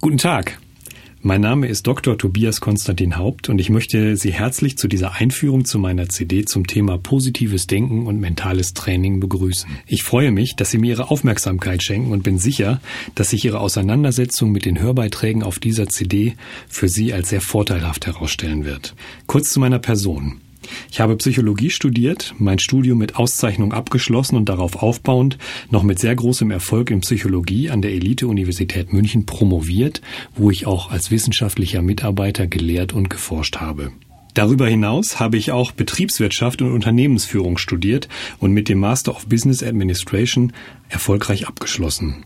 Guten Tag. Mein Name ist Dr. Tobias Konstantin Haupt und ich möchte Sie herzlich zu dieser Einführung zu meiner CD zum Thema positives Denken und mentales Training begrüßen. Ich freue mich, dass Sie mir Ihre Aufmerksamkeit schenken und bin sicher, dass sich Ihre Auseinandersetzung mit den Hörbeiträgen auf dieser CD für Sie als sehr vorteilhaft herausstellen wird. Kurz zu meiner Person. Ich habe Psychologie studiert, mein Studium mit Auszeichnung abgeschlossen und darauf aufbauend noch mit sehr großem Erfolg in Psychologie an der Elite-Universität München promoviert, wo ich auch als wissenschaftlicher Mitarbeiter gelehrt und geforscht habe. Darüber hinaus habe ich auch Betriebswirtschaft und Unternehmensführung studiert und mit dem Master of Business Administration erfolgreich abgeschlossen.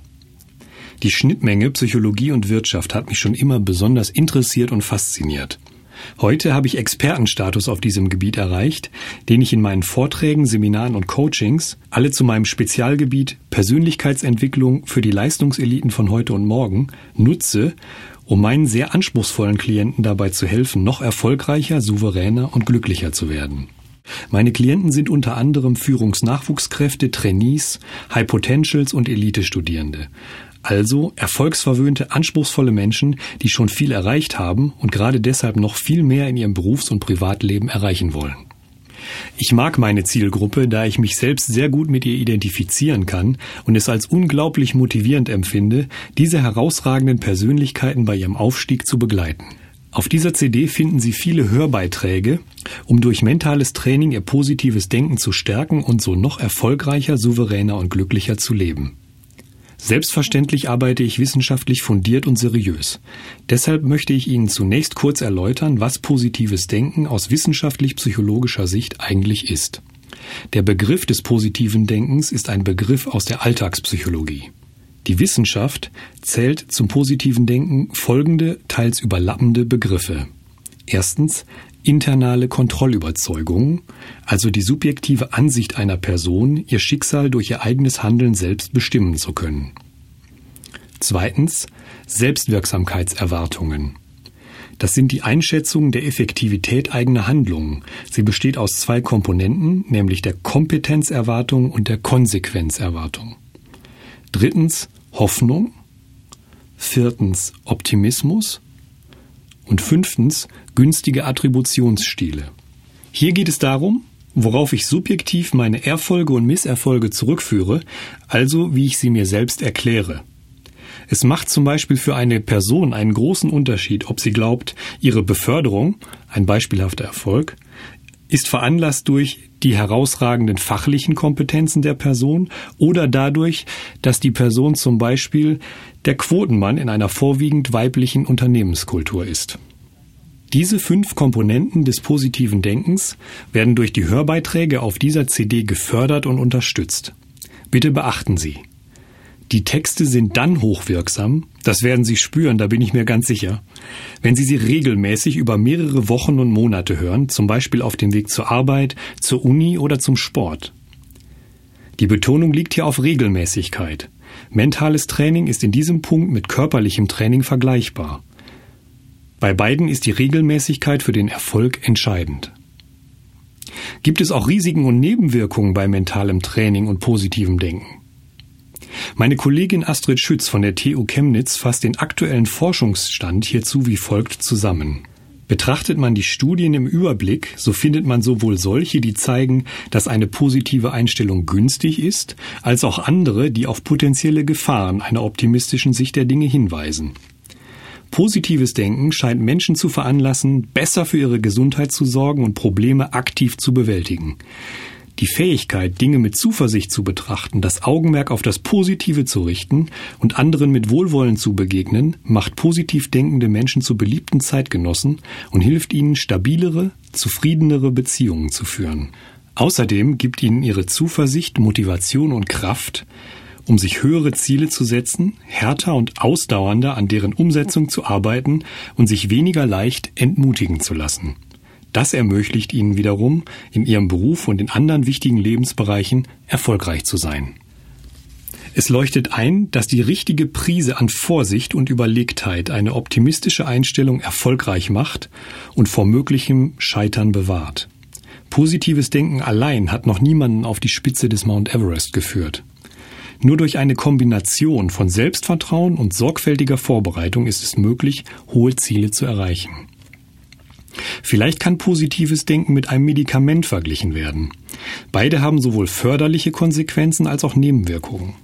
Die Schnittmenge Psychologie und Wirtschaft hat mich schon immer besonders interessiert und fasziniert. Heute habe ich Expertenstatus auf diesem Gebiet erreicht, den ich in meinen Vorträgen, Seminaren und Coachings, alle zu meinem Spezialgebiet Persönlichkeitsentwicklung für die Leistungseliten von heute und morgen, nutze, um meinen sehr anspruchsvollen Klienten dabei zu helfen, noch erfolgreicher, souveräner und glücklicher zu werden. Meine Klienten sind unter anderem Führungsnachwuchskräfte, Trainees, High Potentials und Elite-Studierende. Also erfolgsverwöhnte, anspruchsvolle Menschen, die schon viel erreicht haben und gerade deshalb noch viel mehr in ihrem Berufs- und Privatleben erreichen wollen. Ich mag meine Zielgruppe, da ich mich selbst sehr gut mit ihr identifizieren kann und es als unglaublich motivierend empfinde, diese herausragenden Persönlichkeiten bei ihrem Aufstieg zu begleiten. Auf dieser CD finden Sie viele Hörbeiträge, um durch mentales Training Ihr positives Denken zu stärken und so noch erfolgreicher, souveräner und glücklicher zu leben. Selbstverständlich arbeite ich wissenschaftlich fundiert und seriös. Deshalb möchte ich Ihnen zunächst kurz erläutern, was positives Denken aus wissenschaftlich-psychologischer Sicht eigentlich ist. Der Begriff des positiven Denkens ist ein Begriff aus der Alltagspsychologie. Die Wissenschaft zählt zum positiven Denken folgende teils überlappende Begriffe. Erstens internale Kontrollüberzeugung, also die subjektive Ansicht einer Person, ihr Schicksal durch ihr eigenes Handeln selbst bestimmen zu können. Zweitens Selbstwirksamkeitserwartungen. Das sind die Einschätzungen der Effektivität eigener Handlungen. Sie besteht aus zwei Komponenten, nämlich der Kompetenzerwartung und der Konsequenzerwartung. Drittens Hoffnung. Viertens Optimismus. Und fünftens günstige Attributionsstile. Hier geht es darum, worauf ich subjektiv meine Erfolge und Misserfolge zurückführe, also wie ich sie mir selbst erkläre. Es macht zum Beispiel für eine Person einen großen Unterschied, ob sie glaubt, ihre Beförderung, ein beispielhafter Erfolg, ist veranlasst durch die herausragenden fachlichen Kompetenzen der Person oder dadurch, dass die Person zum Beispiel der Quotenmann in einer vorwiegend weiblichen Unternehmenskultur ist. Diese fünf Komponenten des positiven Denkens werden durch die Hörbeiträge auf dieser CD gefördert und unterstützt. Bitte beachten Sie. Die Texte sind dann hochwirksam, das werden Sie spüren, da bin ich mir ganz sicher, wenn Sie sie regelmäßig über mehrere Wochen und Monate hören, zum Beispiel auf dem Weg zur Arbeit, zur Uni oder zum Sport. Die Betonung liegt hier auf Regelmäßigkeit. Mentales Training ist in diesem Punkt mit körperlichem Training vergleichbar. Bei beiden ist die Regelmäßigkeit für den Erfolg entscheidend. Gibt es auch Risiken und Nebenwirkungen bei mentalem Training und positivem Denken? Meine Kollegin Astrid Schütz von der TU Chemnitz fasst den aktuellen Forschungsstand hierzu wie folgt zusammen. Betrachtet man die Studien im Überblick, so findet man sowohl solche, die zeigen, dass eine positive Einstellung günstig ist, als auch andere, die auf potenzielle Gefahren einer optimistischen Sicht der Dinge hinweisen. Positives Denken scheint Menschen zu veranlassen, besser für ihre Gesundheit zu sorgen und Probleme aktiv zu bewältigen. Die Fähigkeit, Dinge mit Zuversicht zu betrachten, das Augenmerk auf das Positive zu richten und anderen mit Wohlwollen zu begegnen, macht positiv denkende Menschen zu beliebten Zeitgenossen und hilft ihnen, stabilere, zufriedenere Beziehungen zu führen. Außerdem gibt ihnen ihre Zuversicht, Motivation und Kraft, um sich höhere Ziele zu setzen, härter und ausdauernder an deren Umsetzung zu arbeiten und sich weniger leicht entmutigen zu lassen. Das ermöglicht ihnen wiederum, in ihrem Beruf und in anderen wichtigen Lebensbereichen erfolgreich zu sein. Es leuchtet ein, dass die richtige Prise an Vorsicht und Überlegtheit eine optimistische Einstellung erfolgreich macht und vor möglichem Scheitern bewahrt. Positives Denken allein hat noch niemanden auf die Spitze des Mount Everest geführt. Nur durch eine Kombination von Selbstvertrauen und sorgfältiger Vorbereitung ist es möglich, hohe Ziele zu erreichen. Vielleicht kann positives Denken mit einem Medikament verglichen werden. Beide haben sowohl förderliche Konsequenzen als auch Nebenwirkungen.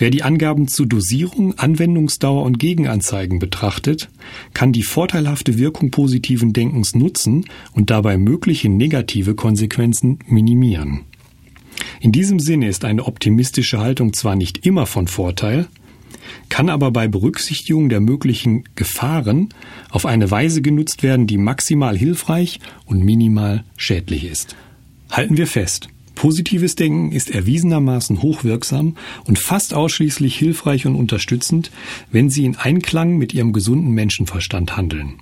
Wer die Angaben zu Dosierung, Anwendungsdauer und Gegenanzeigen betrachtet, kann die vorteilhafte Wirkung positiven Denkens nutzen und dabei mögliche negative Konsequenzen minimieren. In diesem Sinne ist eine optimistische Haltung zwar nicht immer von Vorteil, kann aber bei Berücksichtigung der möglichen Gefahren auf eine Weise genutzt werden, die maximal hilfreich und minimal schädlich ist. Halten wir fest. Positives Denken ist erwiesenermaßen hochwirksam und fast ausschließlich hilfreich und unterstützend, wenn Sie in Einklang mit Ihrem gesunden Menschenverstand handeln.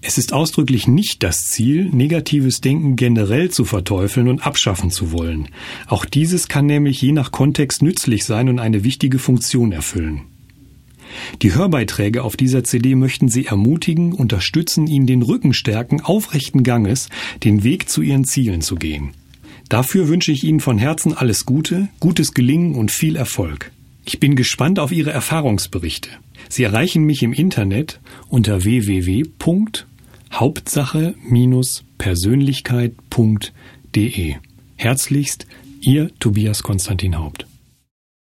Es ist ausdrücklich nicht das Ziel, negatives Denken generell zu verteufeln und abschaffen zu wollen. Auch dieses kann nämlich je nach Kontext nützlich sein und eine wichtige Funktion erfüllen. Die Hörbeiträge auf dieser CD möchten Sie ermutigen, unterstützen, Ihnen den Rücken stärken, aufrechten Ganges den Weg zu Ihren Zielen zu gehen. Dafür wünsche ich Ihnen von Herzen alles Gute, gutes Gelingen und viel Erfolg. Ich bin gespannt auf Ihre Erfahrungsberichte. Sie erreichen mich im Internet unter www.hauptsache-persönlichkeit.de. Herzlichst, Ihr Tobias Konstantin Haupt.